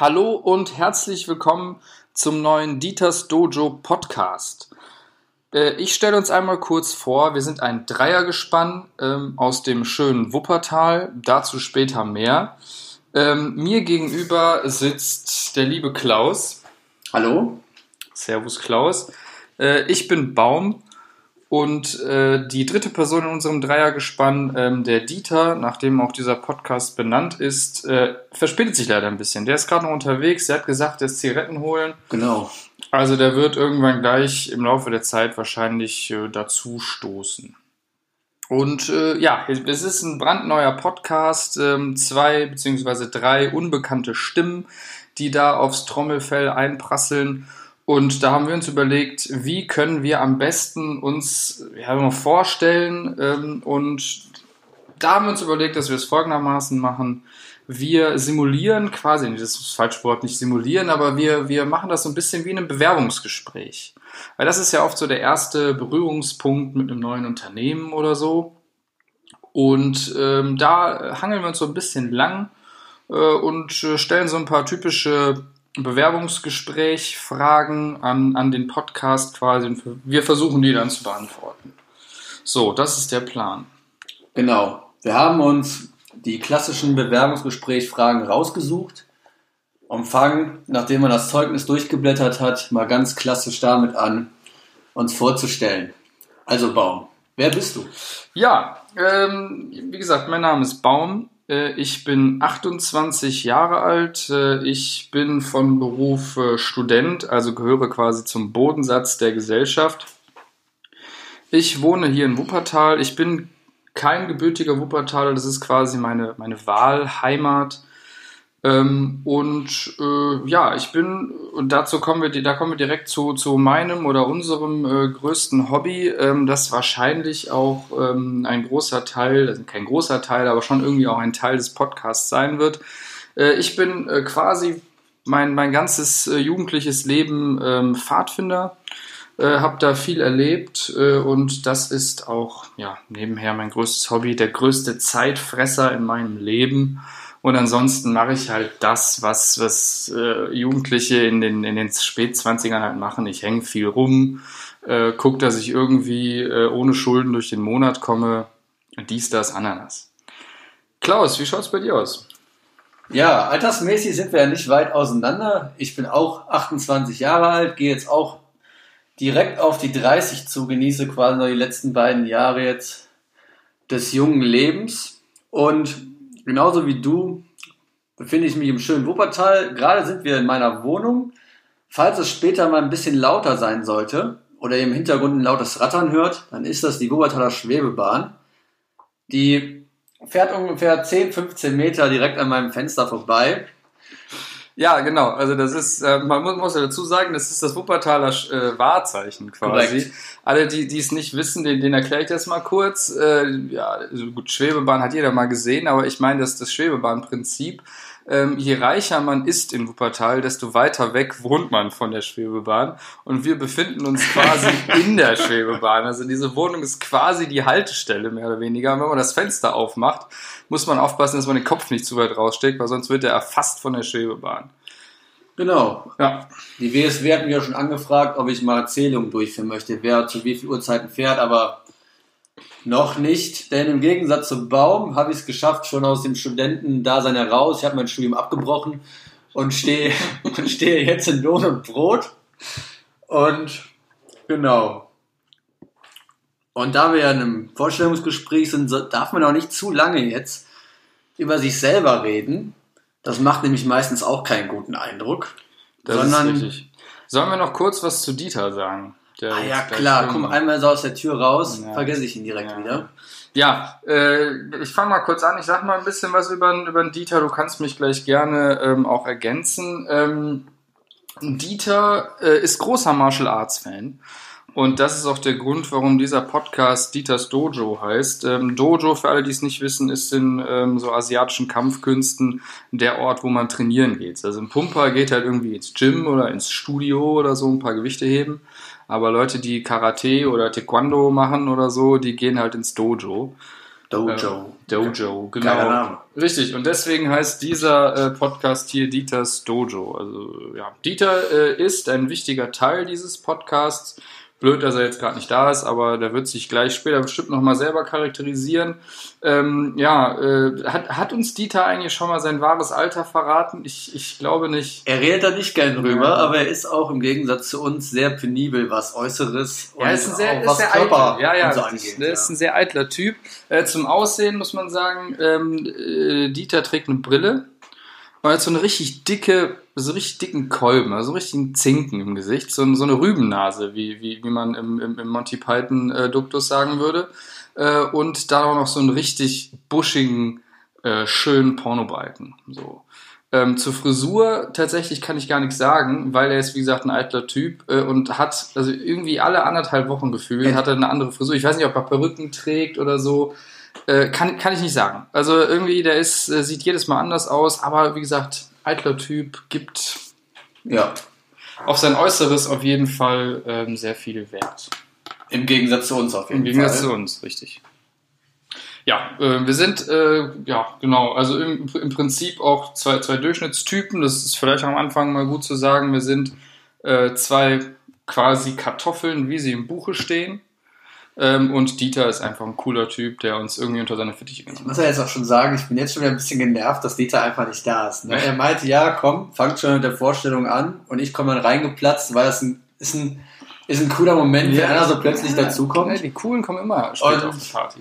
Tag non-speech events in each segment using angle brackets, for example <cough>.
Hallo und herzlich willkommen zum neuen Dieters Dojo Podcast. Äh, ich stelle uns einmal kurz vor, wir sind ein Dreiergespann ähm, aus dem schönen Wuppertal, dazu später mehr. Ähm, mir gegenüber sitzt der liebe Klaus. Hallo. Servus Klaus. Äh, ich bin Baum und äh, die dritte Person in unserem Dreiergespann, ähm, der Dieter, nachdem auch dieser Podcast benannt ist, äh, verspätet sich leider ein bisschen. Der ist gerade noch unterwegs. Er hat gesagt, er ist Zigaretten holen. Genau. Also der wird irgendwann gleich im Laufe der Zeit wahrscheinlich äh, dazu stoßen. Und äh, ja, es ist ein brandneuer Podcast, ähm, zwei beziehungsweise drei unbekannte Stimmen, die da aufs Trommelfell einprasseln. Und da haben wir uns überlegt, wie können wir am besten uns ja, vorstellen. Ähm, und da haben wir uns überlegt, dass wir es folgendermaßen machen. Wir simulieren quasi, das ist das falsche Wort, nicht simulieren, aber wir, wir machen das so ein bisschen wie in einem Bewerbungsgespräch. Weil das ist ja oft so der erste Berührungspunkt mit einem neuen Unternehmen oder so. Und ähm, da hangeln wir uns so ein bisschen lang äh, und äh, stellen so ein paar typische Bewerbungsgespräch Fragen an, an den Podcast quasi. Wir versuchen die dann zu beantworten. So, das ist der Plan. Genau. Wir haben uns die klassischen Bewerbungsgesprächsfragen rausgesucht und fangen, nachdem man das Zeugnis durchgeblättert hat, mal ganz klassisch damit an, uns vorzustellen. Also Baum, wer bist du? Ja, ähm, wie gesagt, mein Name ist Baum. Äh, ich bin 28 Jahre alt. Äh, ich bin von Beruf äh, Student, also gehöre quasi zum Bodensatz der Gesellschaft. Ich wohne hier in Wuppertal. Ich bin kein gebürtiger Wuppertaler, das ist quasi meine, meine Wahlheimat. Ähm, und äh, ja, ich bin, und dazu kommen wir, da kommen wir direkt zu, zu meinem oder unserem äh, größten Hobby, ähm, das wahrscheinlich auch ähm, ein großer Teil, also kein großer Teil, aber schon irgendwie auch ein Teil des Podcasts sein wird. Äh, ich bin äh, quasi mein, mein ganzes äh, jugendliches Leben ähm, Pfadfinder, äh, habe da viel erlebt und das ist auch ja, nebenher mein größtes Hobby, der größte Zeitfresser in meinem Leben. Und ansonsten mache ich halt das, was, was äh, Jugendliche in den, in den Spätzwanzigern halt machen. Ich hänge viel rum, äh, gucke, dass ich irgendwie äh, ohne Schulden durch den Monat komme. Dies, das, Ananas. Klaus, wie schaut's bei dir aus? Ja, altersmäßig sind wir ja nicht weit auseinander. Ich bin auch 28 Jahre alt, gehe jetzt auch direkt auf die 30 zu, genieße quasi noch die letzten beiden Jahre jetzt des jungen Lebens. Und genauso wie du befinde ich mich im schönen Wuppertal. Gerade sind wir in meiner Wohnung. Falls es später mal ein bisschen lauter sein sollte oder ihr im Hintergrund ein lautes Rattern hört, dann ist das die Wuppertaler Schwebebahn. Die fährt ungefähr 10, 15 Meter direkt an meinem Fenster vorbei. Ja, genau. Also das ist, äh, man muss, ja dazu sagen, das ist das Wuppertaler äh, Wahrzeichen quasi. Korrekt. Alle, die die es nicht wissen, den, den erkläre ich das mal kurz. Äh, ja, also gut, Schwebebahn hat jeder mal gesehen, aber ich meine, dass das Schwebebahnprinzip ähm, je reicher man ist in Wuppertal, desto weiter weg wohnt man von der Schwebebahn. Und wir befinden uns quasi <laughs> in der Schwebebahn. Also diese Wohnung ist quasi die Haltestelle, mehr oder weniger. Und wenn man das Fenster aufmacht, muss man aufpassen, dass man den Kopf nicht zu weit raussteckt, weil sonst wird er erfasst von der Schwebebahn. Genau. Ja. Die WSW hat mich ja schon angefragt, ob ich mal Zählungen durchführen möchte, wer zu wie viel Uhrzeiten fährt, aber noch nicht, denn im Gegensatz zum Baum habe ich es geschafft, schon aus dem Studentendasein heraus. Ich habe mein Studium abgebrochen und stehe, <laughs> und stehe jetzt in Lohn und Brot. Und genau. Und da wir ja in einem Vorstellungsgespräch sind, darf man auch nicht zu lange jetzt über sich selber reden. Das macht nämlich meistens auch keinen guten Eindruck. Das sondern, ist richtig. Sollen wir noch kurz was zu Dieter sagen? Ah ja, klar, komm einmal so aus der Tür raus, ja. vergesse ich ihn direkt ja. wieder. Ja, äh, ich fange mal kurz an. Ich sag mal ein bisschen was über, über den Dieter. Du kannst mich gleich gerne ähm, auch ergänzen. Ähm, Dieter äh, ist großer Martial Arts Fan. Und das ist auch der Grund, warum dieser Podcast Dieters Dojo heißt. Ähm, Dojo, für alle, die es nicht wissen, ist in ähm, so asiatischen Kampfkünsten der Ort, wo man trainieren geht. Also ein Pumper geht halt irgendwie ins Gym oder ins Studio oder so ein paar Gewichte heben. Aber Leute, die Karate oder Taekwondo machen oder so, die gehen halt ins Dojo. Dojo. Äh, Dojo, genau. Geiler Name. Richtig, und deswegen heißt dieser äh, Podcast hier Dieters Dojo. Also ja, Dieter äh, ist ein wichtiger Teil dieses Podcasts. Blöd, dass er jetzt gerade nicht da ist, aber der wird sich gleich später bestimmt nochmal selber charakterisieren. Ähm, ja, äh, hat, hat uns Dieter eigentlich schon mal sein wahres Alter verraten? Ich, ich glaube nicht. Er redet da nicht gern drüber, Ja. aber er ist auch im Gegensatz zu uns sehr penibel, was Äußeres Ja, ist ein sehr, auch was sehr Körper eitel. Ja, ja, und so angeht. Der ist ein sehr eitler Typ. Äh, zum Aussehen muss man sagen, ähm, äh, Dieter trägt eine Brille und hat so eine richtig dicke, so richtig dicken Kolben, also so richtigen Zinken im Gesicht, so, so eine Rübennase, wie, wie, wie man im, im, im Monty Python äh, sagen würde. Äh, und da auch noch so einen richtig buschigen, äh, schönen Pornobalken. So. Ähm, zur Frisur tatsächlich kann ich gar nichts sagen, weil er ist, wie gesagt, ein eitler Typ äh, und hat, also irgendwie alle anderthalb Wochen gefühlt, hat er eine andere Frisur. Ich weiß nicht, ob er Perücken trägt oder so. Äh, kann, kann ich nicht sagen. Also irgendwie, der ist, äh, sieht jedes Mal anders aus, aber wie gesagt, eitler Typ gibt Ja, auf sein Äußeres auf jeden Fall ähm, sehr viel Wert. im Gegensatz zu uns auf jeden Im Gegensatz Fall. zu uns, richtig. Ja, äh, wir sind, äh, ja, genau, also im, im Prinzip auch zwei, zwei Durchschnittstypen. Das ist vielleicht am Anfang mal gut zu sagen. Wir sind äh, zwei quasi Kartoffeln, wie sie im Buche stehen. Ähm, und Dieter ist einfach ein cooler Typ, der uns irgendwie unter seine Fittiche Ich genommen muss ja jetzt auch schon sagen, ich bin jetzt schon wieder ein bisschen genervt, dass Dieter einfach nicht da ist. Ne? Ja. Er meinte, ja, komm, fangt schon mit der Vorstellung an und ich komme dann reingeplatzt, weil das ein, ist, ein, ist ein cooler Moment, wenn einer so plötzlich Ja, dazukommt. Die Coolen kommen immer später Und- auf die Party.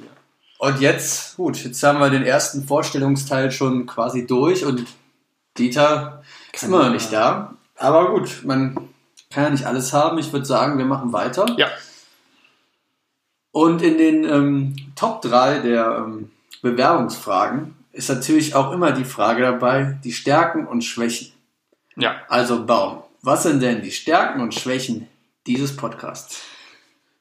Und jetzt, gut, jetzt haben wir den ersten Vorstellungsteil schon quasi durch und Dieter ist immer noch nicht da. Aber gut, man kann ja nicht alles haben. Ich würde sagen, wir machen weiter. Ja. Und in den ähm, Top 3 der ähm, Bewerbungsfragen ist natürlich auch immer die Frage dabei, die Stärken und Schwächen. Ja, Also Baum, was sind denn die Stärken und Schwächen dieses Podcasts?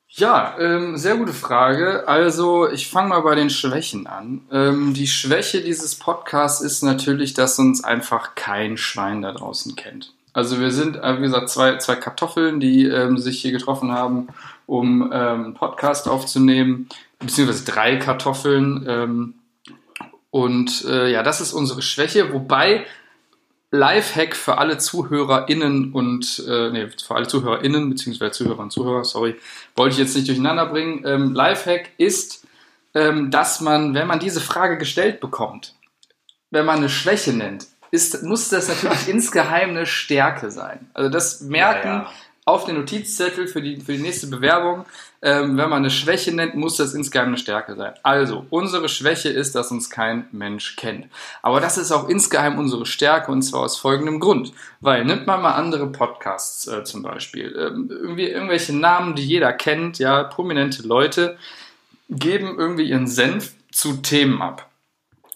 Ja, ähm, sehr gute Frage. Also, ich fange mal bei den Schwächen an. Ähm, die Schwäche dieses Podcasts ist natürlich, dass uns einfach kein Schwein da draußen kennt. Also wir sind, äh, wie gesagt, zwei, zwei Kartoffeln, die ähm, sich hier getroffen haben, um ähm, einen Podcast aufzunehmen, beziehungsweise drei Kartoffeln. Ähm, und äh, ja, das ist unsere Schwäche, wobei Lifehack für alle ZuhörerInnen und, äh, nee, für alle ZuhörerInnen, beziehungsweise Zuhörer und Zuhörer, sorry, wollte ich jetzt nicht durcheinander bringen. Ähm, Lifehack ist, ähm, dass man, wenn man diese Frage gestellt bekommt, wenn man eine Schwäche nennt, ist, muss das natürlich <laughs> insgeheim eine Stärke sein. Also das merken Ja, ja. Auf den Notizzettel für die, für die nächste Bewerbung. Ähm, wenn man eine Schwäche nennt, muss das insgeheim eine Stärke sein. Also, unsere Schwäche ist, dass uns kein Mensch kennt. Aber das ist auch insgeheim unsere Stärke und zwar aus folgendem Grund. Weil, nimmt man mal andere Podcasts äh, zum Beispiel, ähm, irgendwie irgendwelche Namen, die jeder kennt, ja, prominente Leute, geben irgendwie ihren Senf zu Themen ab.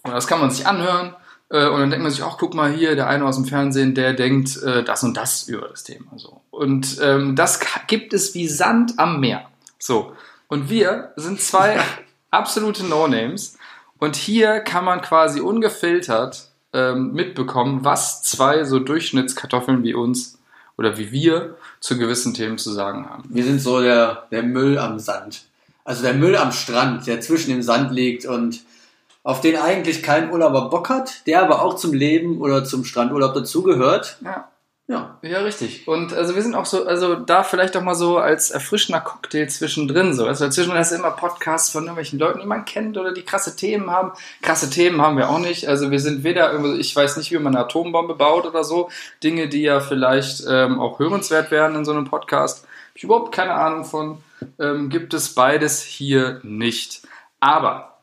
Und das kann man sich anhören. Äh, und dann denkt man sich, ach, guck mal hier, der eine aus dem Fernsehen, der denkt äh, das und das über das Thema. So. Und ähm, das gibt es wie Sand am Meer. So. Und wir sind zwei <laughs> absolute No-Names. Und hier kann man quasi ungefiltert ähm, mitbekommen, was zwei so Durchschnittskartoffeln wie uns oder wie wir zu gewissen Themen zu sagen haben. Wir sind so der, der Müll am Sand. Also der Müll am Strand, der zwischen dem Sand liegt und auf den eigentlich kein Urlauber Bock hat, der aber auch zum Leben oder zum Strandurlaub dazugehört. Ja. Ja. Ja, richtig. Und also wir sind auch so, also da vielleicht auch mal so als erfrischender Cocktail zwischendrin so. Also dazwischen hast du immer Podcasts von irgendwelchen Leuten, die man kennt oder die krasse Themen haben. Krasse Themen haben wir auch nicht. Also wir sind weder ich weiß nicht, wie man eine Atombombe baut oder so. Dinge, die ja vielleicht ähm, auch hörenswert wären in so einem Podcast. Ich überhaupt keine Ahnung von. Ähm, gibt es beides hier nicht. Aber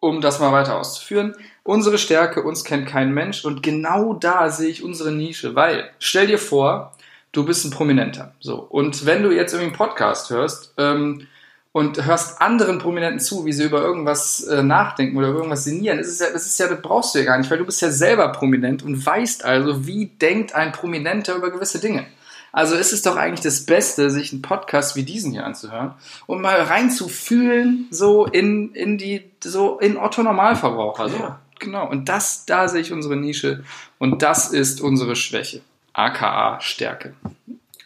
um das mal weiter auszuführen. Unsere Stärke, uns kennt kein Mensch und genau da sehe ich unsere Nische, weil stell dir vor, du bist ein Prominenter. So. Und wenn du jetzt irgendwie einen Podcast hörst ähm, und hörst anderen Prominenten zu, wie sie über irgendwas äh, nachdenken oder über irgendwas sinnieren, das ist, ja, das ist ja, das brauchst du ja gar nicht, weil du bist ja selber prominent und weißt also, wie denkt ein Prominenter über gewisse Dinge. Also ist es doch eigentlich das Beste, sich einen Podcast wie diesen hier anzuhören und mal reinzufühlen, so in, in die, so in Otto Normalverbraucher. So. Ja. Genau. Und das, da sehe ich unsere Nische und das ist unsere Schwäche. AKA Stärke.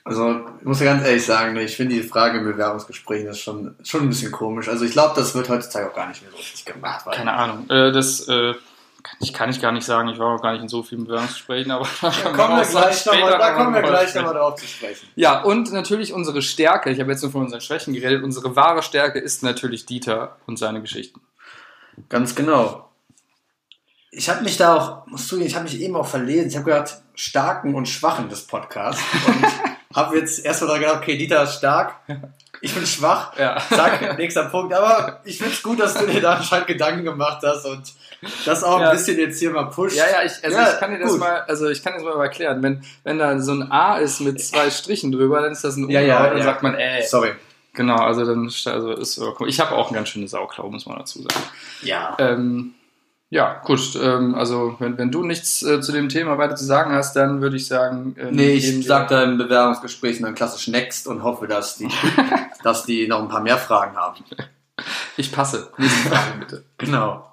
Also, ich muss ja ganz ehrlich sagen, ich finde die Frage im Bewerbungsgespräch ist schon, schon ein bisschen komisch. Also, ich glaube, das wird heutzutage auch gar nicht mehr so richtig gemacht. Keine Ahnung. Äh, das äh, kann, ich, kann ich gar nicht sagen. Ich war auch gar nicht in so vielen Bewerbungsgesprächen, aber <laughs> da kommen wir gleich nochmal da kommen wir gleich noch mal drauf zu sprechen. Ja, und natürlich unsere Stärke, ich habe jetzt nur von unseren Schwächen geredet, unsere wahre Stärke ist natürlich Dieter und seine Geschichten. Ganz genau. Ich habe mich da auch, musst du, ich habe mich eben auch verlesen. Ich habe gehört, starken und schwachen des Podcasts. Und <laughs> habe jetzt erstmal da gedacht, okay, Dieter ist stark, ich bin schwach. Ja. Zack, nächster Punkt. Aber ich finde es gut, dass du dir da anscheinend Gedanken gemacht hast und das auch Ja. ein bisschen jetzt hier mal pusht. Ja, ja, ich, also Ja, ich kann dir das gut. mal, also ich kann das mal erklären. Wenn, wenn da so ein A ist mit zwei Strichen drüber, dann ist das ein U, Ja, ja, dann sagt man äh. Sorry. Genau, also dann also ist ich habe auch ein ganz schönes Sauklau, muss man dazu sagen. Ja. Ähm, ja, gut. Ähm, also wenn, wenn du nichts äh, zu dem Thema weiter zu sagen hast, dann würde ich sagen. äh, Nee, ich sag da im Bewerbungsgespräch dann klassisch Next und hoffe, dass die, <laughs> dass die noch ein paar mehr Fragen haben. Ich passe. Nächste Frage bitte. <laughs> Genau.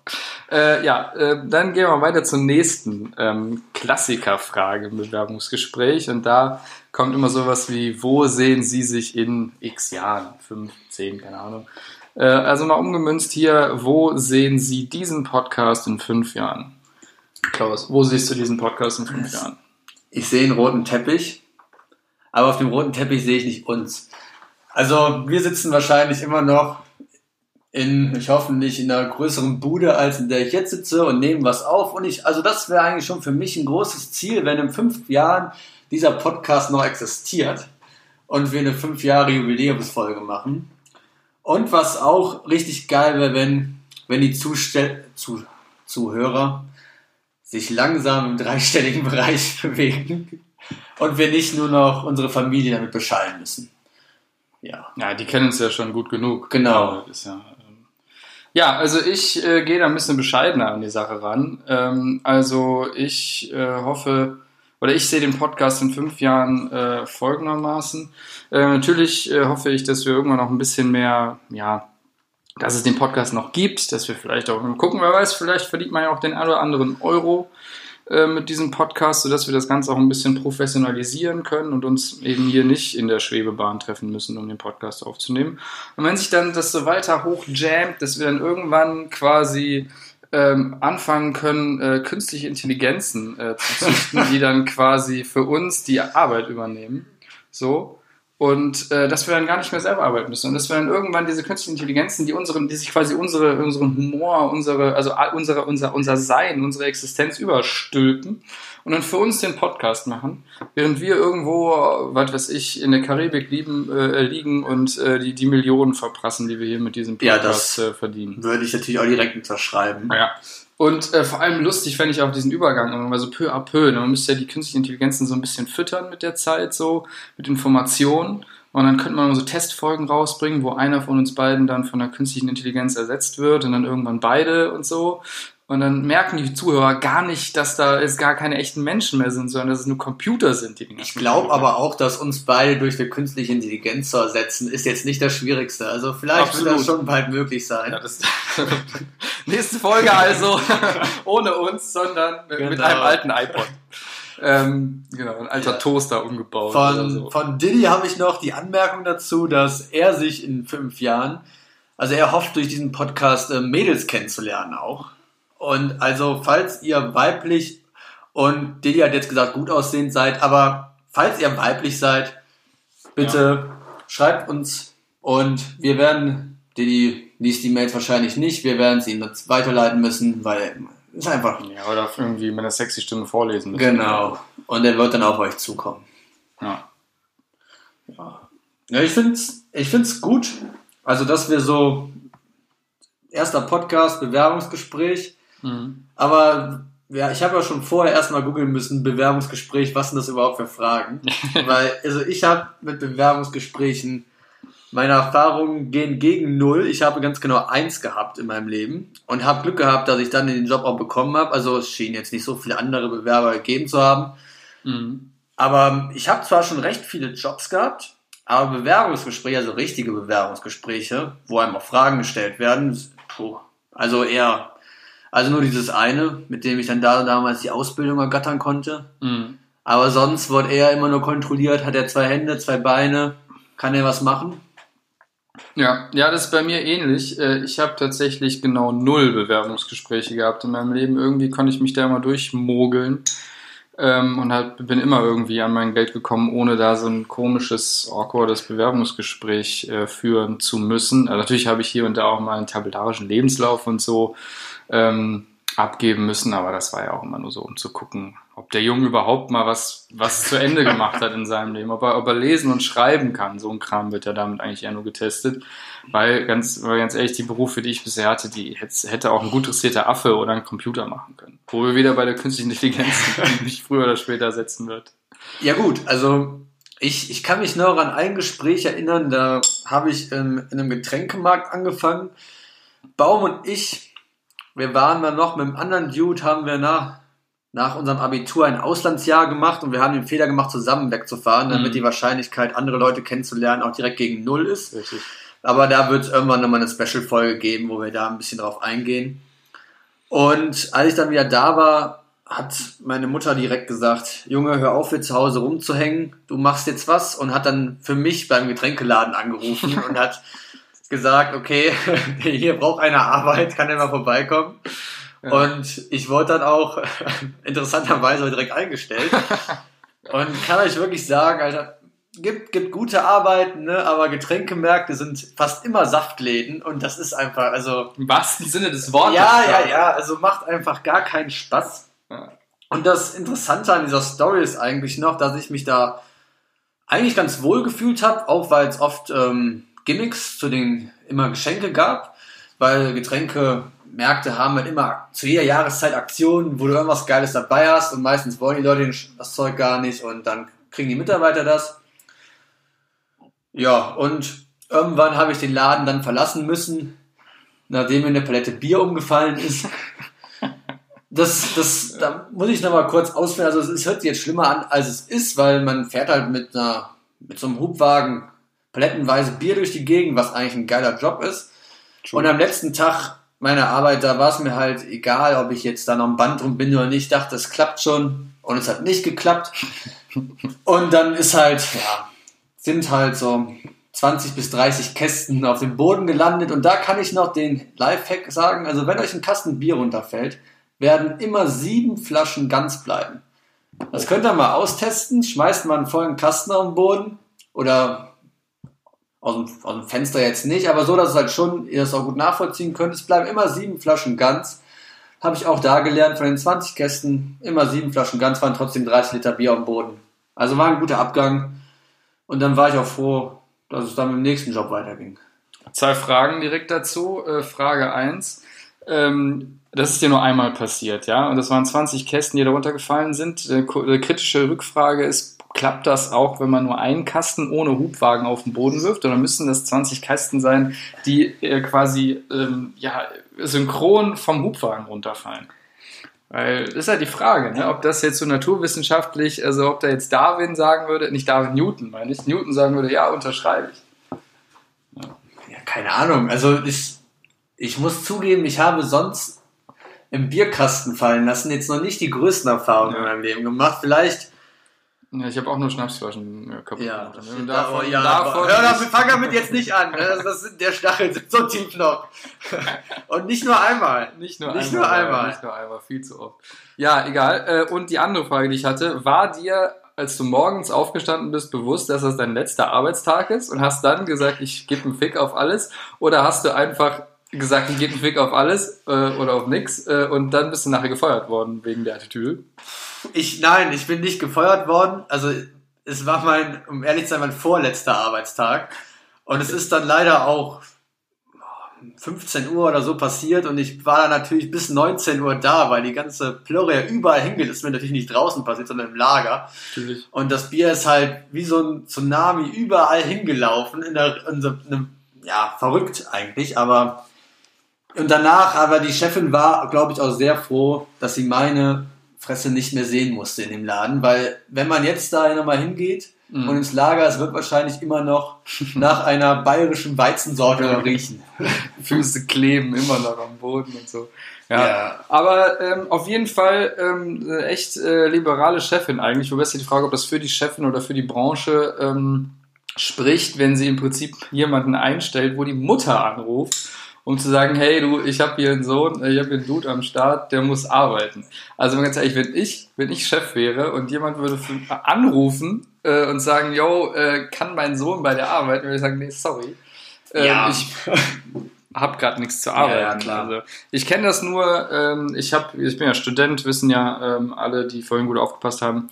Äh, ja, äh, dann gehen wir weiter zur nächsten ähm, Klassikerfrage im Bewerbungsgespräch. Und da kommt immer sowas wie, wo sehen Sie sich in x Jahren? Fünf, zehn, keine Ahnung. Äh, also mal umgemünzt hier, wo sehen Sie diesen Podcast in fünf Jahren? Klaus, wo siehst du diesen Podcast in fünf Jahren? Ich sehe einen roten Teppich, aber auf dem roten Teppich sehe ich nicht uns. Also wir sitzen wahrscheinlich immer noch in, ich hoffe nicht in einer größeren Bude, als in der ich jetzt sitze und nehmen was auf. Und ich, also das wäre eigentlich schon für mich ein großes Ziel, wenn in fünf Jahren dieser Podcast noch existiert und wir eine fünf Jahre Jubiläumsfolge machen. Und was auch richtig geil wäre, wenn, wenn die Zustell zu Zuhörer sich langsam im dreistelligen <laughs> Bereich bewegen und wir nicht nur noch unsere Familie damit beschallen müssen. Ja. Ja, die kennen uns ja schon gut genug. Genau. Ist ja, ähm, ja, also ich äh, gehe da ein bisschen bescheidener an die Sache ran. Ähm, also ich äh, hoffe, oder ich sehe den Podcast in fünf Jahren äh, folgendermaßen. Äh, natürlich äh, hoffe ich, dass wir irgendwann noch ein bisschen mehr, ja, dass es den Podcast noch gibt, dass wir vielleicht auch gucken, wer weiß, vielleicht verdient man ja auch den einen oder anderen Euro äh, mit diesem Podcast, sodass wir das Ganze auch ein bisschen professionalisieren können und uns eben hier nicht in der Schwebebahn treffen müssen, um den Podcast aufzunehmen. Und wenn sich dann das so weiter hochjammt, dass wir dann irgendwann quasi ähm, anfangen können, äh, künstliche Intelligenzen äh, zu züchten, die dann quasi für uns die Arbeit übernehmen. So. Und äh, dass wir dann gar nicht mehr selber arbeiten müssen. Und dass wir dann irgendwann diese künstlichen Intelligenzen, die unseren, die sich quasi unsere, unseren Humor, unsere, also unsere, unser, unser Sein, unsere Existenz überstülpen und dann für uns den Podcast machen, während wir irgendwo, was weiß ich, in der Karibik lieben, äh, liegen und äh, die, die Millionen verprassen, die wir hier mit diesem Ja, Podcast das- äh, verdienen. Würde ich natürlich auch direkt unterschreiben. Ja. Und äh, vor allem lustig fände ich auch diesen Übergang, immer so peu à peu. Ne? Man müsste ja die künstlichen Intelligenzen so ein bisschen füttern mit der Zeit, so mit Informationen. Und dann könnte man so Testfolgen rausbringen, wo einer von uns beiden dann von der künstlichen Intelligenz ersetzt wird und dann irgendwann beide und so. Und dann merken die Zuhörer gar nicht, dass da jetzt gar keine echten Menschen mehr sind, sondern dass es nur Computer sind, die Ich glaube aber auch, dass uns beide durch eine künstliche Intelligenz zu ersetzen, ist jetzt nicht das Schwierigste. Also vielleicht wird Absolut. das schon bald möglich sein. Ja, <laughs> Nächste Folge also <laughs> ohne uns, sondern mit Genau. einem alten iPod. Ähm, genau, ein alter Ja. Toaster umgebaut. Von, so. von Diddy habe ich noch die Anmerkung dazu, dass er sich in fünf Jahren, also er hofft durch diesen Podcast äh, Mädels kennenzulernen auch. Und also falls ihr weiblich und Diddy hat jetzt gesagt gut aussehend seid, aber falls ihr weiblich seid, bitte schreibt uns und wir werden, Diddy liest die Mails wahrscheinlich nicht, wir werden sie ihm weiterleiten müssen, weil ist einfach ja, oder irgendwie mit einer sexy Stimme vorlesen müssen. genau. Und er wird dann auf euch zukommen. Ja. Ja, ich finde es ich find's gut. Also, dass wir so erster Podcast, Bewerbungsgespräch, Mhm. aber ja, ich habe ja schon vorher erstmal googeln müssen, Bewerbungsgespräch, was sind das überhaupt für Fragen? <laughs> Weil, also ich habe mit Bewerbungsgesprächen, meine Erfahrungen gehen gegen null. Ich habe ganz genau eins gehabt in meinem Leben und habe Glück gehabt, dass ich dann den Job auch bekommen habe. Also es schien jetzt nicht so viele andere Bewerber gegeben zu haben. Mhm. Aber ich habe zwar schon recht viele Jobs gehabt, aber Bewerbungsgespräche, also richtige Bewerbungsgespräche, wo einem auch Fragen gestellt werden, puh, also eher, also nur dieses eine, mit dem ich dann da damals die Ausbildung ergattern konnte. Mhm. Aber sonst wurde er immer nur kontrolliert, hat er zwei Hände, zwei Beine, kann er was machen? Ja, ja, das ist bei mir ähnlich. Äh, ich habe tatsächlich genau null Bewerbungsgespräche gehabt in meinem Leben. Irgendwie konnte ich mich da immer durchmogeln ähm, und halt bin immer irgendwie an mein Geld gekommen, ohne da so ein komisches, awkwardes Bewerbungsgespräch äh, führen zu müssen. Also natürlich habe ich hier und da auch mal einen tabellarischen Lebenslauf und so ähm, abgeben müssen, aber das war ja auch immer nur so, um zu gucken, ob der Junge überhaupt mal was, was zu Ende <laughs> gemacht hat in seinem Leben, ob er, ob er lesen und schreiben kann. So ein Kram wird ja damit eigentlich eher nur getestet. Weil ganz, weil ganz ehrlich, die Berufe, die ich bisher hatte, die hätte auch ein gut interessierter Affe oder ein Computer machen können. Wo wir wieder bei der künstlichen Intelligenz sind, die <laughs> mich früher oder später setzen wird. Ja gut, also ich, ich kann mich noch an ein Gespräch erinnern, da habe ich in, in einem Getränkemarkt angefangen. Baum und ich, wir waren dann noch mit einem anderen Dude, haben wir nach nach unserem Abitur ein Auslandsjahr gemacht und wir haben den Fehler gemacht, zusammen wegzufahren, damit mhm. die Wahrscheinlichkeit, andere Leute kennenzulernen, auch direkt gegen Null ist. Richtig. Aber da wird es irgendwann nochmal eine Special-Folge geben, wo wir da ein bisschen drauf eingehen. Und als ich dann wieder da war, hat meine Mutter direkt gesagt, Junge, hör auf, hier zu Hause rumzuhängen, du machst jetzt was und hat dann für mich beim Getränkeladen angerufen <laughs> und hat gesagt, okay, <laughs> hier braucht einer Arbeit, kann er mal vorbeikommen. Und ich wurde dann auch <laughs> interessanterweise direkt eingestellt. <laughs> und kann euch wirklich sagen, Alter, gibt, gibt gute Arbeiten, ne? aber Getränkemärkte sind fast immer Saftläden und das ist einfach, also. Im wahrsten Sinne des Wortes. Ja, ja, ja, also macht einfach gar keinen Spaß. Ja. Und das Interessante an dieser Story ist eigentlich noch, dass ich mich da eigentlich ganz wohl gefühlt habe, auch weil es oft ähm, Gimmicks zu den immer Geschenke gab, weil Getränke Märkte haben halt immer zu jeder Jahreszeit Aktionen, wo du irgendwas Geiles dabei hast und meistens wollen die Leute das Zeug gar nicht und dann kriegen die Mitarbeiter das. Ja, und irgendwann habe ich den Laden dann verlassen müssen, nachdem mir eine Palette Bier umgefallen ist. Das, das, da muss ich nochmal kurz ausführen. Also es hört sich jetzt schlimmer an, als es ist, weil man fährt halt mit einer, mit so einem Hubwagen palettenweise Bier durch die Gegend, was eigentlich ein geiler Job ist. True. Und am letzten Tag meiner Arbeit, da war es mir halt egal, ob ich jetzt da noch ein Band drum bin oder nicht. Ich dachte, das klappt schon. Und es hat nicht geklappt. <laughs> Und dann ist halt, ja, sind halt so 20 bis 30 Kästen auf dem Boden gelandet. Und da kann ich noch den Lifehack sagen. Also wenn euch ein Kasten Bier runterfällt, werden immer sieben Flaschen ganz bleiben. Das könnt ihr mal austesten. Schmeißt mal einen vollen Kasten auf den Boden oder aus dem, aus dem Fenster jetzt nicht, aber so, dass es halt schon, ihr das auch gut nachvollziehen könnt. Es bleiben immer sieben Flaschen ganz. Habe ich auch da gelernt, von den 20 Kästen immer sieben Flaschen ganz, waren trotzdem 30 Liter Bier dem Boden. Also war ein guter Abgang. Und dann war ich auch froh, dass es dann mit dem nächsten Job weiterging. Zwei Fragen direkt dazu. Äh, Frage 1. Ähm, das ist dir nur einmal passiert, ja? Und das waren 20 Kästen, die da runtergefallen sind. Äh, kritische Rückfrage ist, klappt das auch, wenn man nur einen Kasten ohne Hubwagen auf den Boden wirft? Oder müssen das 20 Kasten sein, die äh, quasi ähm, ja, synchron vom Hubwagen runterfallen? Weil das ist halt die Frage, ne? ob das jetzt so naturwissenschaftlich, also ob da jetzt Darwin sagen würde, nicht Darwin, Newton meine ich, Newton sagen würde, ja, unterschreibe ich. Ja, ja keine Ahnung. Also ich, ich muss zugeben, ich habe sonst im Bierkasten fallen lassen jetzt noch nicht die größten Erfahrungen ja. in meinem Leben gemacht. Vielleicht ja, ich habe auch nur Schnapsflaschen kaputt ja, gemacht. Ne? Davon, ja, davon hör damit, fang damit jetzt nicht an. Ne? Das, das, der Stachel sitzt so tief noch. Und nicht nur einmal. Nicht nur nicht einmal. Nur einmal. Nicht nur einmal, viel zu oft. Ja, egal. Äh, und die andere Frage, die ich hatte, war dir, als du morgens aufgestanden bist, bewusst, dass das dein letzter Arbeitstag ist und hast dann gesagt, ich gebe einen Fick auf alles? Oder hast du einfach gesagt, ich gebe einen Fick auf alles äh, oder auf nix äh, und dann bist du nachher gefeuert worden wegen der Attitüde? Ich, nein, ich bin nicht gefeuert worden. Also es war mein, um ehrlich zu sein, mein vorletzter Arbeitstag. Und es ist dann leider auch 15 Uhr oder so passiert und ich war dann natürlich bis 19 Uhr da, weil die ganze Plörre ja überall hingeht. Das ist mir natürlich nicht draußen passiert, sondern im Lager. Natürlich. Und das Bier ist halt wie so ein Tsunami überall hingelaufen, in der, in so einem, ja, verrückt eigentlich, aber und danach, aber die Chefin war, glaube ich, auch sehr froh, dass sie meine Fresse nicht mehr sehen musste in dem Laden, weil wenn man jetzt da nochmal hingeht, Mhm. Und ins Lager, es wird wahrscheinlich immer noch <laughs> nach einer bayerischen Weizensorte riechen. <laughs> Füße kleben immer noch am Boden und so. Ja, ja. aber ähm, auf jeden Fall ähm, echt äh, liberale Chefin eigentlich. Wobei ist die Frage, ob das für die Chefin oder für die Branche ähm, spricht, wenn sie im Prinzip jemanden einstellt, wo die Mutter anruft um zu sagen, hey du, ich habe hier einen Sohn, äh, ich habe hier einen Dude am Start, der muss arbeiten. Also ganz ehrlich, wenn ich, wenn ich Chef wäre und jemand würde anrufen äh, und sagen, yo, äh, kann mein Sohn bei der Arbeit, würde ich sagen, nee, sorry. Äh, ja. Ich <laughs> habe gerade nichts zu arbeiten. Ja. Also, ich kenne das nur, ähm, ich, hab, ich bin ja Student, wissen ja ähm, alle, die vorhin gut aufgepasst haben.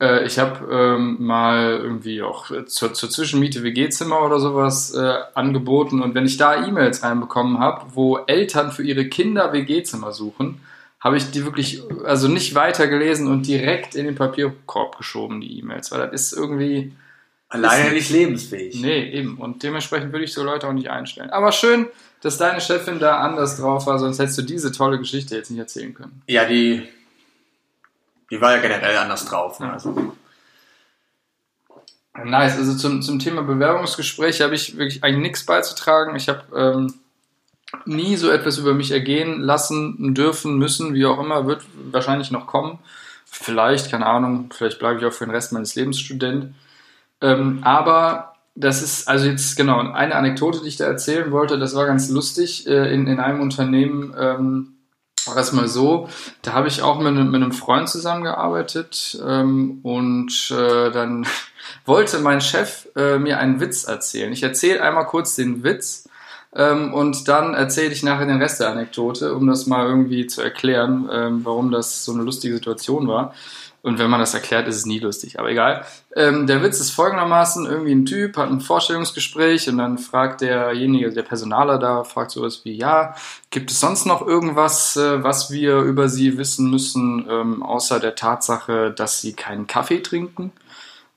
Äh, ich habe ähm, mal irgendwie auch zur, zur Zwischenmiete WG-Zimmer oder sowas äh, angeboten und wenn ich da E-Mails reinbekommen habe, wo Eltern für ihre Kinder WG-Zimmer suchen, habe ich die wirklich also nicht weitergelesen und direkt in den Papierkorb geschoben, die E-Mails, weil das ist irgendwie. Alleine nicht lebensfähig. Nee, eben. Und dementsprechend würde ich so Leute auch nicht einstellen. Aber schön, dass deine Chefin da anders drauf war, sonst hättest du diese tolle Geschichte jetzt nicht erzählen können. Ja, die die war ja generell anders drauf. Ne? Also. Nice, also zum, zum Thema Bewerbungsgespräch habe ich wirklich eigentlich nichts beizutragen. Ich habe ähm, nie so etwas über mich ergehen lassen, dürfen, müssen, wie auch immer, wird wahrscheinlich noch kommen. Vielleicht, keine Ahnung, vielleicht bleibe ich auch für den Rest meines Lebens Student. Ähm, aber das ist, also jetzt genau, eine Anekdote, die ich da erzählen wollte, das war ganz lustig. Äh, in, in einem Unternehmen ähm, war das mal so, da habe ich auch mit, mit einem Freund zusammengearbeitet ähm, und äh, dann <laughs> wollte mein Chef äh, mir einen Witz erzählen. Ich erzähle einmal kurz den Witz ähm, und dann erzähle ich nachher den Rest der Anekdote, um das mal irgendwie zu erklären, ähm, warum das so eine lustige Situation war. Und wenn man das erklärt, ist es nie lustig, aber egal. Ähm, der Witz ist folgendermaßen, irgendwie ein Typ hat ein Vorstellungsgespräch und dann fragt derjenige, der Personaler da, fragt sowas wie, ja, gibt es sonst noch irgendwas, äh, was wir über Sie wissen müssen, ähm, außer der Tatsache, dass Sie keinen Kaffee trinken?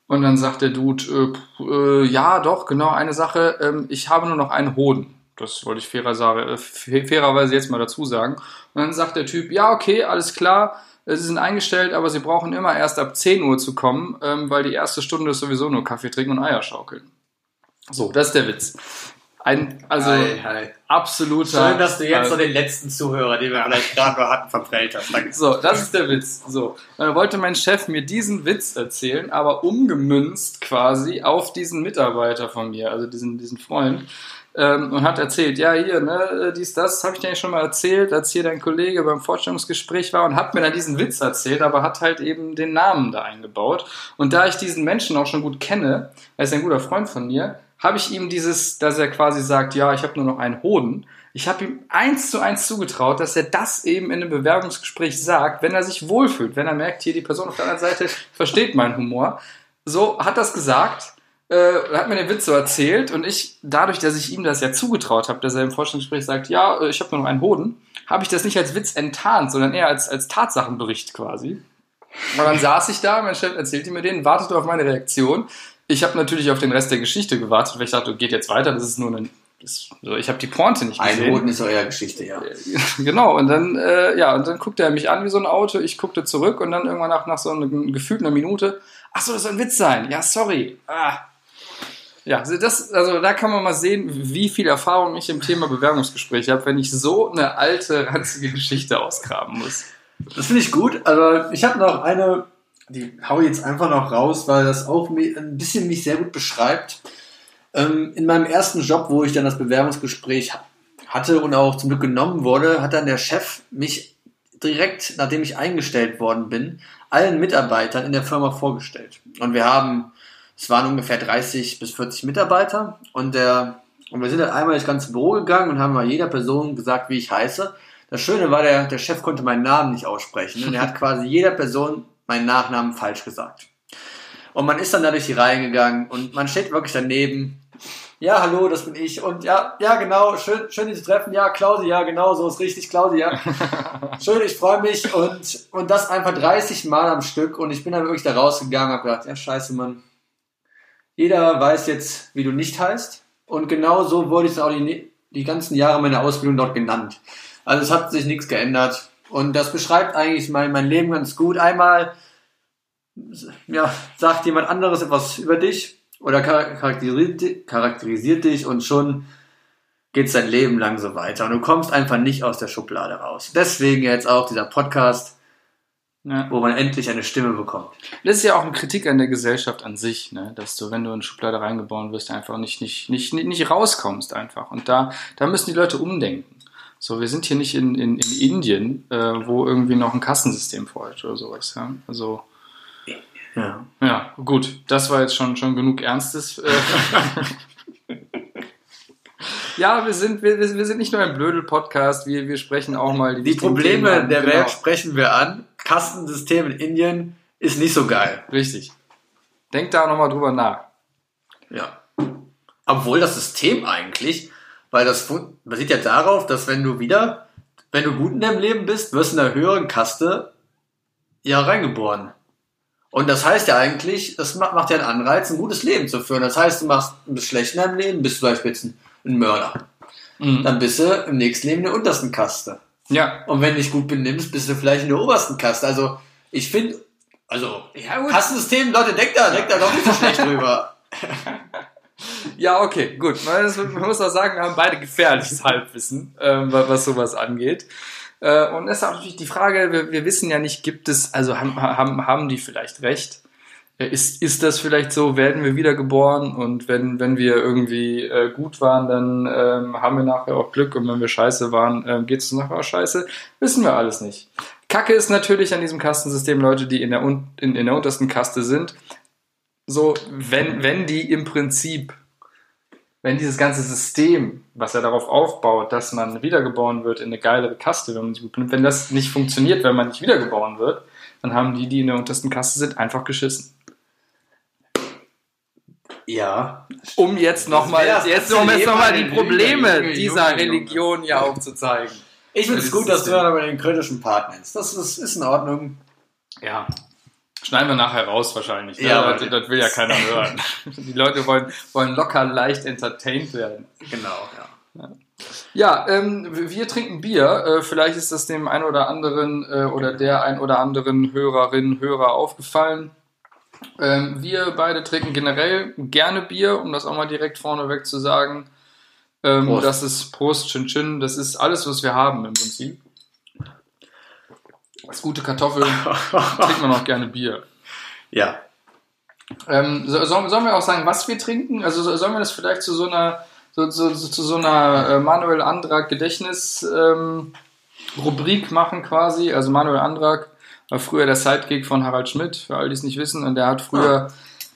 Und dann sagt der Dude, äh, äh, ja, doch, genau, eine Sache, ähm, ich habe nur noch einen Hoden. Das wollte ich fairer, äh, fairerweise jetzt mal dazu sagen. Und dann sagt der Typ, ja, okay, alles klar, Sie sind eingestellt, aber Sie brauchen immer erst ab 10 Uhr zu kommen, ähm, weil die erste Stunde ist sowieso nur Kaffee trinken und Eier schaukeln. So, das ist der Witz. Ein, also hi, hi. absoluter. Schön, dass du jetzt äh, so den letzten Zuhörer, den wir vielleicht gerade hatten, verprellt hast. Danke. So, das ist der Witz. So, dann wollte mein Chef mir diesen Witz erzählen, aber umgemünzt quasi auf diesen Mitarbeiter von mir, also diesen, diesen Freund ähm, und hat erzählt, ja, hier, ne, dies, das, habe ich dir schon mal erzählt, als hier dein Kollege beim Vorstellungsgespräch war und hat mir dann diesen Witz erzählt, aber hat halt eben den Namen da eingebaut. Und da ich diesen Menschen auch schon gut kenne, er ist ein guter Freund von mir, habe ich ihm dieses, dass er quasi sagt, ja, ich habe nur noch einen Hoden, ich habe ihm eins zu eins zugetraut, dass er das eben in einem Bewerbungsgespräch sagt, wenn er sich wohlfühlt, wenn er merkt, hier die Person auf der anderen Seite versteht meinen Humor. So hat das gesagt äh, hat mir den Witz so erzählt und ich, dadurch, dass ich ihm das ja zugetraut habe, dass er im Vorstellungsgespräch sagt, ja, äh, ich habe nur noch einen Hoden, habe ich das nicht als Witz enttarnt, sondern eher als, als Tatsachenbericht quasi. Und dann saß ich da, mein Chef erzählte mir den, wartete auf meine Reaktion. Ich habe natürlich auf den Rest der Geschichte gewartet, weil ich dachte, geht jetzt weiter, das ist nur ein das, so, ich habe die Pointe nicht gesehen. Ein Hoden ist euer Geschichte, ja. <laughs> Genau, und dann, äh, ja, und dann guckte er mich an wie so ein Auto, ich guckte zurück und dann irgendwann nach, nach so einer gefühlten Minute, ach so, das soll ein Witz sein. Ja, sorry. Ah, ja, also das, also da kann man mal sehen, wie viel Erfahrung ich im Thema Bewerbungsgespräche habe, wenn ich so eine alte, ranzige Geschichte ausgraben muss. Das finde ich gut. Also ich habe noch eine, die hau ich jetzt einfach noch raus, weil das auch ein bisschen mich sehr gut beschreibt. Ähm, in meinem ersten Job, wo ich dann das Bewerbungsgespräch hatte und auch zum Glück genommen wurde, hat dann der Chef mich direkt, nachdem ich eingestellt worden bin, allen Mitarbeitern in der Firma vorgestellt. Und wir haben es waren ungefähr 30 bis 40 Mitarbeiter und der und wir sind dann einmal ins ganze Büro gegangen und haben mal jeder Person gesagt, wie ich heiße. Das Schöne war, der, der Chef konnte meinen Namen nicht aussprechen und er hat <laughs> quasi jeder Person meinen Nachnamen falsch gesagt. Und man ist dann da durch die Reihen gegangen und man steht wirklich daneben. Ja, hallo, das bin ich. Und ja, ja, genau, schön, schön, dich zu treffen. Ja, Klausi, ja, genau, so ist richtig, Klausi, ja. <laughs> schön, ich freue mich. Und, und das einfach 30 Mal am Stück. Und ich bin dann wirklich da rausgegangen und habe gedacht, ja, scheiße, Mann, jeder weiß jetzt, wie du nicht heißt. Und genau so wurde ich auch die, die ganzen Jahre meiner Ausbildung dort genannt. Also es hat sich nichts geändert. Und das beschreibt eigentlich mein, mein Leben ganz gut. Einmal ja, sagt jemand anderes etwas über dich oder charakterisiert, charakterisiert dich und schon geht's dein Leben lang so weiter und du kommst einfach nicht aus der Schublade raus. Deswegen jetzt auch dieser Podcast, ja. wo man endlich eine Stimme bekommt. Das ist ja auch eine Kritik an der Gesellschaft an sich, ne? dass du, wenn du in eine Schublade reingeboren wirst, einfach nicht, nicht, nicht, nicht rauskommst einfach. Und da, da müssen die Leute umdenken. So, wir sind hier nicht in, in, in Indien, äh, wo irgendwie noch ein Kassensystem folgt oder sowas. Ja? Also, ja. ja, gut, das war jetzt schon, schon genug Ernstes. Äh. <laughs> ja, wir sind, wir, wir sind nicht nur ein Blödel-Podcast, wir, wir sprechen auch mal die, die Probleme der genau. Welt sprechen wir an. Kastensystem in Indien ist nicht so geil. Richtig. Denk da nochmal drüber nach. Ja. Obwohl das System eigentlich, weil das basiert ja darauf, dass wenn du wieder, wenn du gut in deinem Leben bist, wirst du in einer höheren Kaste ja reingeboren. Und das heißt ja eigentlich, das macht ja einen Anreiz, ein gutes Leben zu führen. Das heißt, du machst, bist schlecht in deinem Leben, bist du zum Beispiel jetzt ein, ein Mörder. Mhm. Dann bist du im nächsten Leben in der untersten Kaste. Ja. Und wenn du dich gut benimmst, bist du vielleicht in der obersten Kaste. Also, ich finde, also, ja, gut. Kastensystem, Leute, denkt da, denkt da doch nicht so schlecht drüber. <laughs> Ja, okay, gut. Man muss auch sagen, wir haben beide gefährliches Halbwissen, ähm, was sowas angeht. Äh, und es ist auch natürlich die Frage, wir, wir, wissen ja nicht, gibt es, also haben, haben, haben die vielleicht recht? Äh, ist, ist das vielleicht so, werden wir wiedergeboren und wenn, wenn wir irgendwie äh, gut waren, dann ähm, haben wir nachher auch Glück und wenn wir scheiße waren, ähm, geht es nachher auch scheiße? Wissen wir alles nicht. Kacke ist natürlich an diesem Kastensystem Leute, die in der, in, in der untersten Kaste sind. So, wenn, wenn die im Prinzip wenn dieses ganze System, was er darauf aufbaut, dass man wiedergeboren wird in eine geilere Kaste, wenn man sich gut benimmt, wenn das nicht funktioniert, wenn man nicht wiedergeboren wird, dann haben die, die in der untersten Kaste sind, einfach geschissen. Ja. Um jetzt nochmal jetzt, um jetzt noch mal die Probleme dieser Religion ja aufzuzeigen. Ich finde es gut, dass du dann aber den kritischen Part nennst. Das ist, ist in Ordnung. Ja. Schneiden wir nachher raus wahrscheinlich. Ne? Ja, das, das, will ja keiner hören. <laughs> Die Leute wollen, wollen locker leicht entertained werden. Genau, ja. Ja, ja ähm, wir trinken Bier. Äh, vielleicht ist das dem einen oder anderen äh, oder der ein oder anderen Hörerin, Hörer aufgefallen. Ähm, wir beide trinken generell gerne Bier, um das auch mal direkt vorneweg zu sagen. Ähm, das ist Prost, Chin Chin. Das ist alles, was wir haben im Prinzip. Als gute Kartoffel <laughs> trinkt man auch gerne Bier. Ja. Ähm, so, sollen, wir auch sagen, was wir trinken? Also sollen wir das vielleicht zu so einer, so, so, so zu so einer äh, Manuel Andrag Gedächtnis ähm, Rubrik machen quasi? Also Manuel Andrag war früher der Sidekick von Harald Schmidt, für all die es nicht wissen, und der hat früher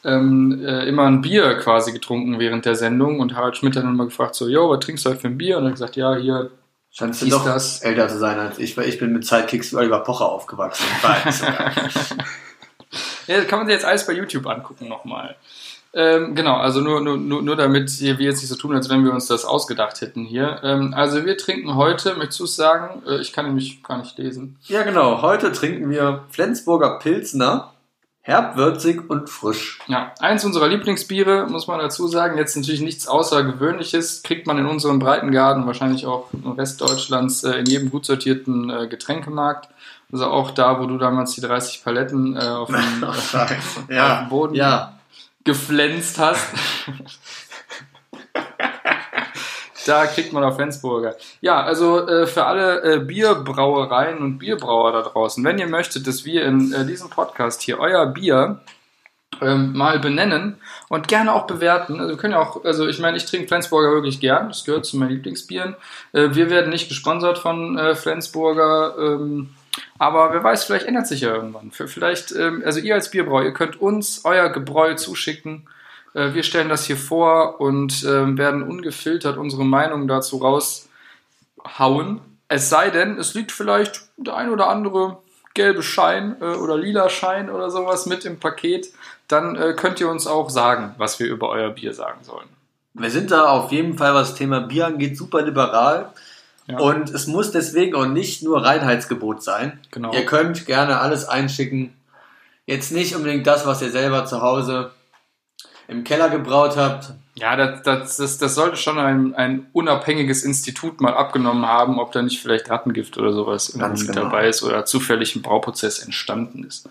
ah. ähm, äh, immer ein Bier quasi getrunken während der Sendung und Harald Schmidt hat dann mal gefragt so, jo, was trinkst du heute für ein Bier? Und er hat gesagt, ja, hier Scheinst du doch das? älter zu sein als ich, weil ich bin mit Sidekicks Oliver Pocher aufgewachsen. <laughs> ja, das kann man sich jetzt alles bei YouTube angucken nochmal. Ähm, genau, also nur, nur, nur damit wir jetzt nicht so tun, als wenn wir uns das ausgedacht hätten hier. Ähm, also wir trinken heute, möchtest du es sagen? Äh, ich kann nämlich gar nicht lesen. Ja, genau. Heute trinken wir Flensburger Pilsner Herb, würzig und frisch. Ja, eins unserer Lieblingsbiere, muss man dazu sagen. Jetzt natürlich nichts Außergewöhnliches. Kriegt man in unserem Breitengarten, wahrscheinlich auch im Rest Deutschlands, äh, in jedem gut sortierten äh, Getränkemarkt. Also auch da, wo du damals die 30 Paletten äh, auf, dem, <laughs> ja, auf dem Boden ja. Geflänzt hast. Da kriegt man auch Flensburger. Ja, also äh, für alle äh, Bierbrauereien und Bierbrauer da draußen, wenn ihr möchtet, dass wir in äh, diesem Podcast hier euer Bier ähm, mal benennen und gerne auch bewerten. Also wir können ja auch, also ich meine, ich trinke Flensburger wirklich gern, das gehört zu meinen Lieblingsbieren. Äh, wir werden nicht gesponsert von äh, Flensburger, ähm, aber wer weiß, vielleicht ändert sich ja irgendwann. Vielleicht, ähm, also ihr als Bierbrauer, ihr könnt uns euer Gebräu zuschicken äh, wir stellen das hier vor und äh, werden ungefiltert unsere Meinung dazu raushauen. Es sei denn, es liegt vielleicht der ein oder andere gelbe Schein äh, oder lila Schein oder sowas mit im Paket. Dann äh, könnt ihr uns auch sagen, was wir über euer Bier sagen sollen. Wir sind da auf jeden Fall, was das Thema Bier angeht, super liberal. Ja. Und es muss deswegen auch nicht nur Reinheitsgebot sein. Genau. Ihr könnt gerne alles einschicken. Jetzt nicht unbedingt das, was ihr selber zu Hause im Keller gebraut habt. Ja, das, das, das, das sollte schon ein, ein unabhängiges Institut mal abgenommen haben, ob da nicht vielleicht Rattengift oder sowas Ganz genau. dabei ist oder zufällig ein Brauprozess entstanden ist.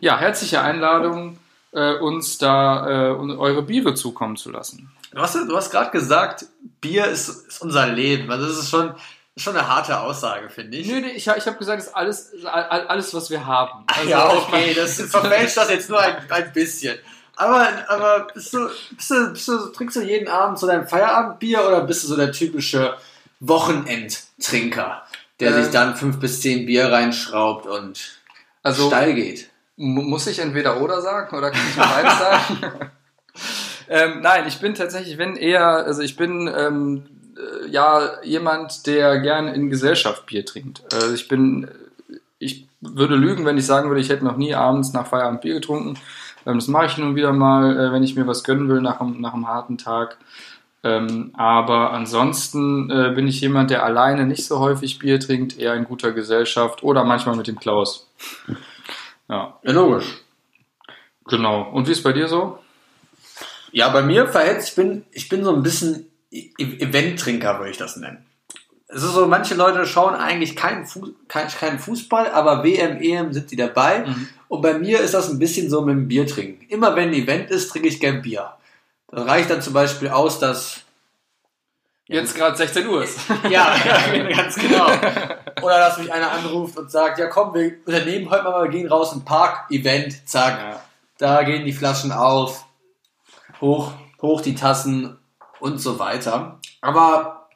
ja, herzliche Einladung, äh, uns da äh, eure Biere zukommen zu lassen. Du hast, du hast gerade gesagt, Bier ist, ist unser Leben. Also das ist schon, schon eine harte Aussage, finde ich. Nö, nee, ich, ich habe gesagt, das ist alles, alles, was wir haben. Also, ja, okay, das <laughs> verfälscht das jetzt nur ein, ein bisschen. Aber, aber bist du, bist du, bist du, trinkst du jeden Abend so dein Feierabendbier oder bist du so der typische Wochenendtrinker, der ähm, sich dann fünf bis zehn Bier reinschraubt und also, steil geht? Muss ich entweder oder sagen oder kann ich nur beides sagen? <laughs> ähm, nein, ich bin tatsächlich, wenn eher, also ich bin ähm, äh, ja jemand, der gerne in Gesellschaft Bier trinkt. Also ich bin, ich würde lügen, wenn ich sagen würde, ich hätte noch nie abends nach Feierabend Bier getrunken. Ähm, das mache ich nun wieder mal, äh, wenn ich mir was gönnen will nach einem, nach einem harten Tag. Ähm, aber ansonsten äh, bin ich jemand, der alleine nicht so häufig Bier trinkt, eher in guter Gesellschaft oder manchmal mit dem Klaus. Ja. Ja, logisch. Genau. Und wie ist bei dir so? Ja, bei mir verhält ich bin, ich bin so ein bisschen e-, e-, Event-Trinker, würde ich das nennen. Es ist so, manche Leute schauen eigentlich keinen, Fuß, kein, keinen Fußball, aber WM, EM sind die dabei. Mhm. Und bei mir ist das ein bisschen so mit dem Bier trinken. Immer wenn ein Event ist, trinke ich gern Bier. Das reicht dann zum Beispiel aus, dass jetzt gerade 16 Uhr ist. <laughs> Ja, ganz genau. Oder dass mich einer anruft und sagt, ja komm, wir unternehmen heute mal, wir gehen raus im Park, Event, zack. Ja. Da gehen die Flaschen auf, hoch, hoch die Tassen und so weiter. Aber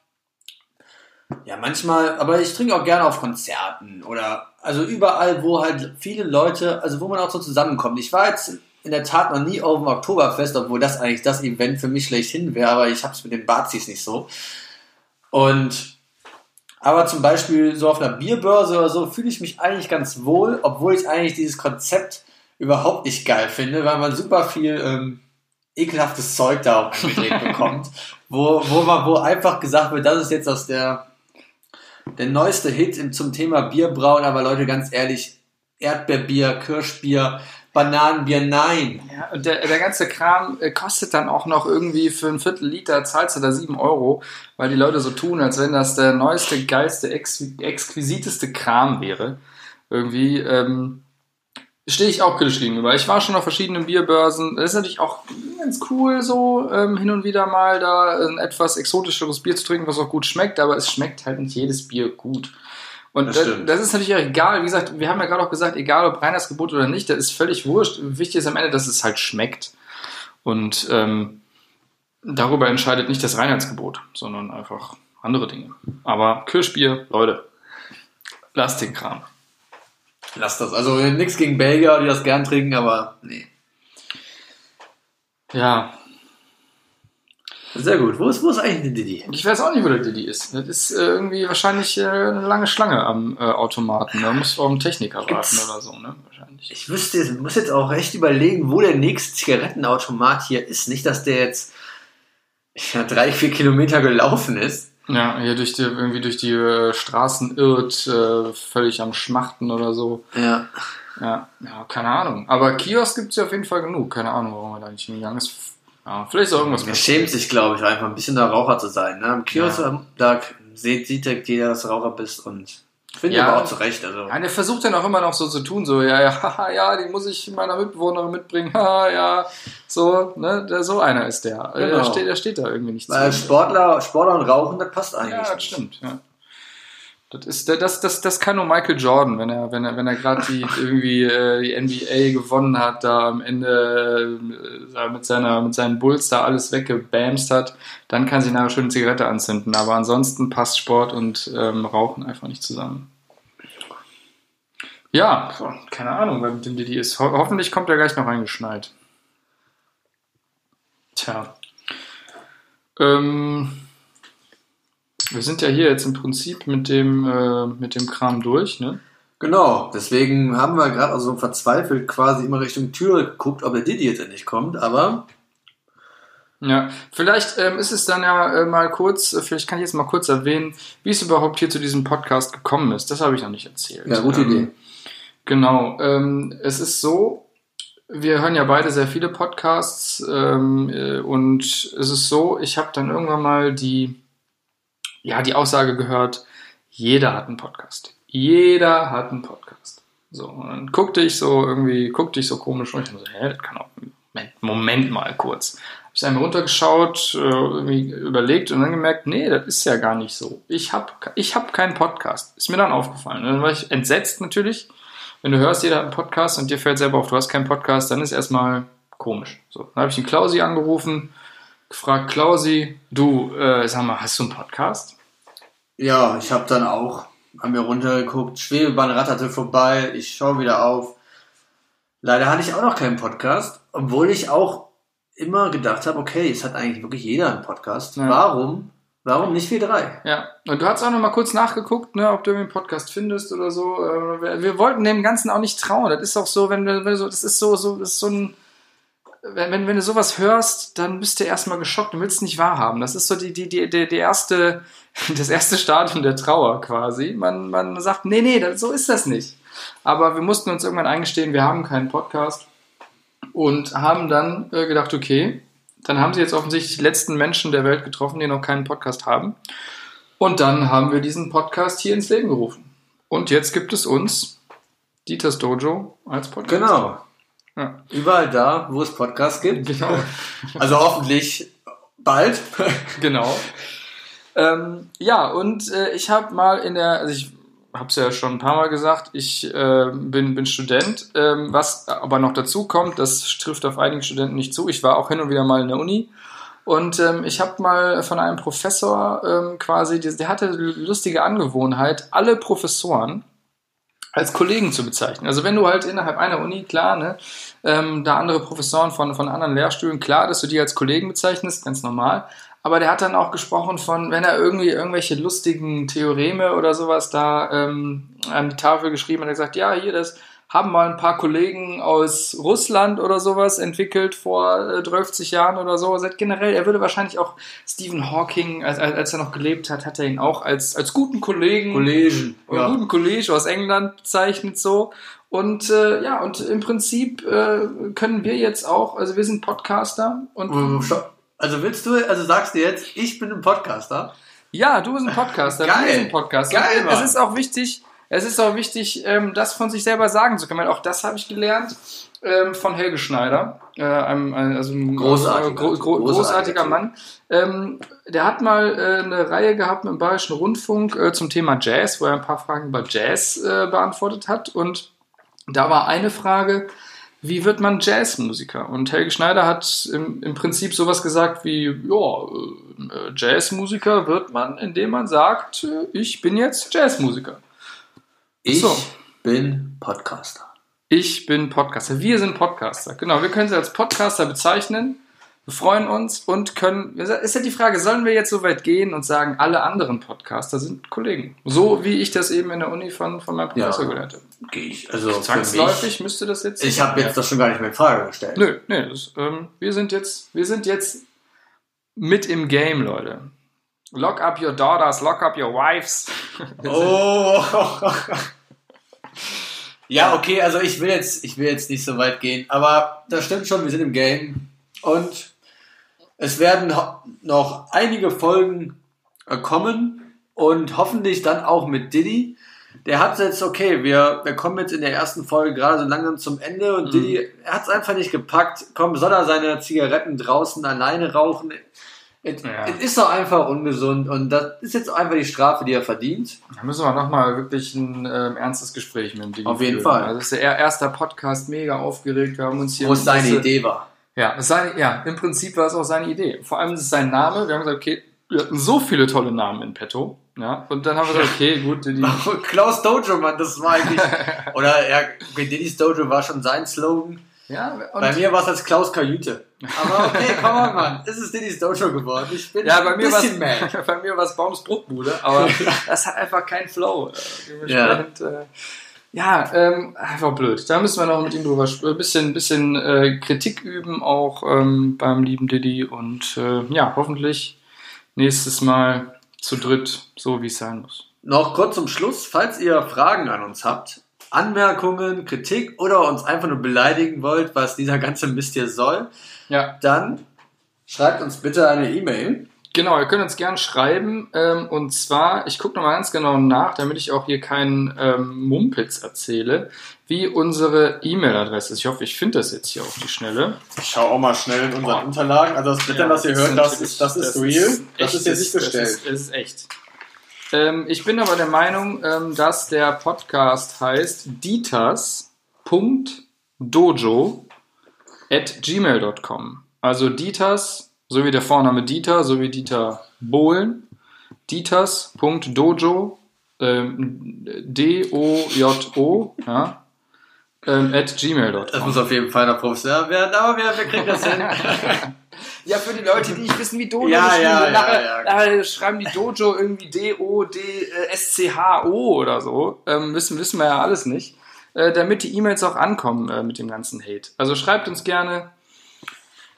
ja, manchmal, aber ich trinke auch gerne auf Konzerten oder also überall, wo halt viele Leute, also wo man auch so zusammenkommt. Ich war jetzt in der Tat noch nie auf dem Oktoberfest, obwohl das eigentlich das Event für mich schlechthin wäre, aber ich habe es mit den Bazis nicht so. Und aber zum Beispiel so auf einer Bierbörse oder so fühle ich mich eigentlich ganz wohl, obwohl ich eigentlich dieses Konzept überhaupt nicht geil finde, weil man super viel ähm, ekelhaftes Zeug da auch angedreht <laughs> bekommt, wo, wo, man, wo einfach gesagt wird, das ist jetzt aus der, der neueste Hit zum Thema Bierbrauen, aber Leute, ganz ehrlich, Erdbeerbier, Kirschbier, Bananenbier, nein. Ja, und der, der ganze Kram äh, kostet dann auch noch irgendwie für ein Viertel Liter, zahlst du da sieben Euro, weil die Leute so tun, als wenn das der neueste, geilste, ex exquisiteste Kram wäre. Irgendwie, ähm, stehe ich auch kritisch gegenüber. Ich war schon auf verschiedenen Bierbörsen. Das ist natürlich auch ganz cool, so ähm, hin und wieder mal da ein etwas exotischeres Bier zu trinken, was auch gut schmeckt, aber es schmeckt halt nicht jedes Bier gut. Und das, das, das, ist natürlich auch egal. Wie gesagt, wir haben ja gerade auch gesagt, egal ob Reinheitsgebot oder nicht, das ist völlig wurscht. Wichtig ist am Ende, dass es halt schmeckt. Und ähm, darüber entscheidet nicht das Reinheitsgebot, sondern einfach andere Dinge. Aber Kirschbier, Leute, lasst den Kram. Lasst das. Also nichts gegen Belgier, die das gern trinken, aber nee. Ja, sehr gut. Wo ist, wo ist eigentlich der Diddy? Ich weiß auch nicht, wo der Diddy ist. Das ist äh, irgendwie wahrscheinlich äh, eine lange Schlange am äh, Automaten. Da muss auch ein Techniker warten oder so, ne? Wahrscheinlich. Ich wüsste, ich muss jetzt auch echt überlegen, wo der nächste Zigarettenautomat hier ist. Nicht, dass der jetzt ja, drei, vier Kilometer gelaufen ist. Ja, hier durch die, irgendwie durch die äh, Straßen irrt, äh, völlig am Schmachten oder so. Ja. Ja, ja, keine Ahnung. Aber Kiosk gibt es ja auf jeden Fall genug. Keine Ahnung, warum er da nicht hingegangen ist ja, vielleicht ist auch irgendwas Er schämt sich, glaube ich, einfach ein bisschen der Raucher zu sein. Ne? Im Kiosk, ja. da sieht, sieht jeder, dass du Raucher bist und finde ja, aber auch zurecht. Also. Ja, der versucht dann auch immer noch so zu tun, so, ja, ja, <laughs> ja, die muss ich meiner Mitbewohnerin mitbringen, <laughs> haha, ja, so, ne, der, so einer ist der. Genau. Der, steht, der steht da irgendwie nicht Weil Sportler, Sportler und Rauchen, das passt eigentlich. Ja, das stimmt, ja. Das, ist, das, das, das kann nur Michael Jordan, wenn er, wenn er, wenn er gerade die, <laughs> irgendwie äh, die NBA gewonnen hat, da am Ende äh, mit, seiner, mit seinen Bulls da alles weggebamst hat, dann kann sich nachher schön eine Zigarette anzünden. Aber ansonsten passt Sport und ähm, Rauchen einfach nicht zusammen. Ja, keine Ahnung, wer mit dem Diddy ist. Ho hoffentlich kommt er gleich noch reingeschneit. Tja. Ähm, wir sind ja hier jetzt im Prinzip mit dem, äh, mit dem Kram durch, ne? Genau, deswegen haben wir gerade also verzweifelt quasi immer Richtung Tür geguckt, ob der Didi jetzt endlich kommt, aber. Ja, vielleicht ähm, ist es dann ja äh, mal kurz, äh, vielleicht kann ich jetzt mal kurz erwähnen, wie es überhaupt hier zu diesem Podcast gekommen ist. Das habe ich noch nicht erzählt. Ja, gute ähm, Idee. Genau, ähm, es ist so, wir hören ja beide sehr viele Podcasts ähm, äh, und es ist so, ich habe dann irgendwann mal die ja, die Aussage gehört, jeder hat einen Podcast. Jeder hat einen Podcast. So, und dann guckte ich so irgendwie, guckte ich so komisch und ich dachte so, hä, das kann auch, Moment, Moment mal kurz. Hab ich einmal runtergeschaut, äh, irgendwie überlegt und dann gemerkt, nee, das ist ja gar nicht so. Ich hab, ich hab keinen Podcast. Ist mir dann aufgefallen. Dann war ich entsetzt natürlich. Wenn du hörst, jeder hat einen Podcast und dir fällt selber auf, du hast keinen Podcast, dann ist erstmal komisch. So, dann habe ich den Klausi angerufen, gefragt, Klausi, du, äh, sag mal, hast du einen Podcast? Ja, ich habe dann auch an mir runtergeguckt, Schwebebahn ratterte vorbei, ich schaue wieder auf. Leider hatte ich auch noch keinen Podcast, obwohl ich auch immer gedacht habe, okay, es hat eigentlich wirklich jeder einen Podcast. Ja. Warum? Warum nicht wir drei? Ja, und du hast auch noch mal kurz nachgeguckt, ne, ob du irgendwie einen Podcast findest oder so. Äh, Wir, wir wollten dem Ganzen auch nicht trauen. Das ist auch so, wenn wir, wenn so, das ist so, so, das ist so ein, wenn, wenn, wenn du sowas hörst, dann bist du erstmal geschockt und willst es nicht wahrhaben. Das ist so die, die, die, die, erste, <laughs> das erste Stadium der Trauer quasi. Man, man sagt, nee, nee, das, so ist das nicht. Aber wir mussten uns irgendwann eingestehen, wir haben keinen Podcast und haben dann äh, gedacht, okay, dann haben sie jetzt offensichtlich die letzten Menschen der Welt getroffen, die noch keinen Podcast haben. Und dann haben wir diesen Podcast hier ins Leben gerufen. Und jetzt gibt es uns, Dieters Dojo, als Podcast. Genau. Ja. Überall da, wo es Podcasts gibt. Genau. <laughs> Also hoffentlich bald. <laughs> genau. Ähm, ja, und äh, ich habe mal in der, also ich habe es ja schon ein paar Mal gesagt, ich äh, bin, bin Student, ähm, was aber noch dazu kommt, das trifft auf einige Studenten nicht zu. Ich war auch hin und wieder mal in der Uni und ähm, ich habe mal von einem Professor ähm, quasi, der, der hatte lustige Angewohnheit, alle Professoren als Kollegen zu bezeichnen. Also wenn du halt innerhalb einer Uni, klar, ne, ähm, da andere Professoren von, von anderen Lehrstühlen, klar, dass du die als Kollegen bezeichnest, ganz normal. Aber der hat dann auch gesprochen von, wenn er irgendwie irgendwelche lustigen Theoreme oder sowas da ähm, an die Tafel geschrieben hat, er gesagt, ja, hier, das haben mal ein paar Kollegen aus Russland oder sowas entwickelt vor äh, 30 Jahren oder so. Also generell, er würde wahrscheinlich auch Stephen Hawking, als, als er noch gelebt hat, hat er ihn auch als, als guten Kollegen Kollegen. Ja. guten Kollege aus England bezeichnet so. Und äh, ja, und im Prinzip äh, können wir jetzt auch, also wir sind Podcaster und Also willst du, also sagst du jetzt, ich bin ein Podcaster? ja, du bist ein Podcaster, Geil. sind Podcaster. Geil, Und es Mann. ist auch wichtig, es ist auch wichtig, ähm, das von sich selber sagen zu können. Weil auch das habe ich gelernt ähm, von Helge Schneider, äh, einem, ein- also ein Großartiger. äh, gro gro Großartiger großartiger. Mann. Ähm, der hat mal äh, eine Reihe gehabt im Bayerischen Rundfunk äh, zum Thema Jazz, wo er ein paar Fragen über Jazz äh, beantwortet hat. Und da war eine Frage, wie wird man Jazzmusiker? Und Helge Schneider hat im, im Prinzip sowas gesagt wie, ja, äh, Jazzmusiker wird man, indem man sagt, ich bin jetzt Jazzmusiker. Ich So. bin Podcaster. Ich bin Podcaster. Wir sind Podcaster. Genau, wir können sie als Podcaster bezeichnen. Wir freuen uns und können. Ist ja die Frage, sollen wir jetzt so weit gehen und sagen, alle anderen Podcaster sind Kollegen? So wie ich das eben in der Uni von, von meinem Professor Ja. gelernt habe. Gehe ich. Also Zwangsläufig mich, müsste das jetzt. ich habe jetzt das schon gar nicht mehr in Frage gestellt. Nö, nö, das, ähm, wir sind jetzt, wir sind jetzt mit im Game, Leute. Lock up your daughters, lock up your wives. <laughs> Oh. <laughs> ja, okay, also ich will jetzt, ich will jetzt nicht so weit gehen, aber das stimmt schon, wir sind im Game und es werden noch einige Folgen äh, kommen und hoffentlich dann auch mit Diddy. Der hat jetzt, okay, wir, wir kommen jetzt in der ersten Folge gerade so langsam zum Ende und Diddy, er hat es einfach nicht gepackt. Komm, soll er seine Zigaretten draußen alleine rauchen? Es Ja. ist doch einfach ungesund und das ist jetzt einfach die Strafe, die er verdient. Da müssen wir nochmal wirklich ein ähm, ernstes Gespräch mit dem Digi Auf jeden führen. Fall. Also das ist der erste Podcast, mega aufgeregt. Wir haben uns hier. Wo es seine Idee war. Ja, seine, ja, im Prinzip war es auch seine Idee. Vor allem ist es sein Name. Wir haben gesagt, okay, wir hatten so viele tolle Namen in petto. Ja, und dann haben wir gesagt, okay, gut, die, <laughs> Klaus Dojo, Mann, das war eigentlich. <laughs> Oder ja, Diddy's Dojo war schon sein Slogan. Ja, und, Bei mir war es als Klaus Kajüte. Aber okay, komm on, Mann. Es ist Diddy's Dojo geworden. Ich bin ja, bei ein mir war bisschen mad. <laughs> bei mir war es Baums Bruchbude, aber <laughs> das hat einfach keinen Flow. Äh, Dementsprechend, äh, ja, ähm, einfach blöd. Da müssen wir noch mit ihm drüber ein bisschen, bisschen äh, Kritik üben, auch ähm, beim lieben Diddy. Und äh, ja, hoffentlich nächstes Mal zu dritt, so wie es sein muss. Noch kurz zum Schluss, falls ihr Fragen an uns habt, Anmerkungen, Kritik oder uns einfach nur beleidigen wollt, was dieser ganze Mist hier soll, Ja, dann schreibt uns bitte eine E-Mail Genau, ihr könnt uns gern schreiben. Ähm, und zwar, ich gucke nochmal ganz genau nach, damit ich auch hier keinen ähm, Mumpitz erzähle, wie unsere E-Mail-Adresse ist. Ich hoffe, ich finde das jetzt hier auf die Schnelle. Ich schaue auch mal schnell in unseren Boah. Unterlagen. Also das Blättern, Ja, was ihr das hört, ist das ist, das ist das real. ist das echt, ist jetzt nicht das bestellt. ist, es ist echt. Ähm, ich bin aber der Meinung, ähm, dass der Podcast heißt dieters.dojo at gmail.com. Also Dieters, so wie der Vorname Dieter, so wie Dieter Bohlen. Dieters.dojo, ähm, D-O-J-O, ja, ähm, at Das gmail.com. muss auf jeden Fall noch professionell werden, aber wir, wir kriegen das hin. <laughs> Ja, für die Leute, die nicht wissen, wie Dojo Ja, geschrieben ja, wird, ja, nachher, ja. nachher schreiben die Dojo irgendwie D-O-D-S-C-H-O oder so. Ähm, wissen, wissen wir ja alles nicht. Äh, damit die E-Mails auch ankommen äh, mit dem ganzen Hate. Also schreibt uns gerne.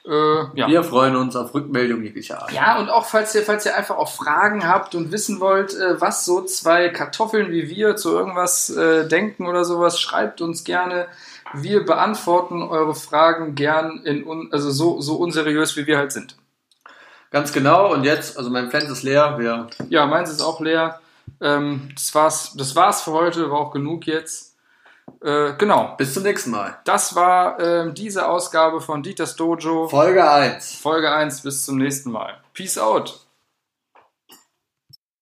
Äh, ja. Wir freuen uns auf Rückmeldung jeglicher Art. ja, und auch falls ihr, falls ihr einfach auch Fragen habt und wissen wollt, äh, was so zwei Kartoffeln wie wir zu irgendwas äh, denken oder sowas, schreibt uns gerne. Wir beantworten eure Fragen gern in un also so, so unseriös wie wir halt sind. Ganz genau. Und jetzt, also mein Fans ist leer. Wir Ja, meins ist auch leer. Ähm, das, war's, das war's für heute, war auch genug jetzt. Äh, genau, bis zum nächsten Mal. das war ähm, diese Ausgabe von Dieters Dojo, Folge 1. Folge 1. Bis zum nächsten Mal. Peace out.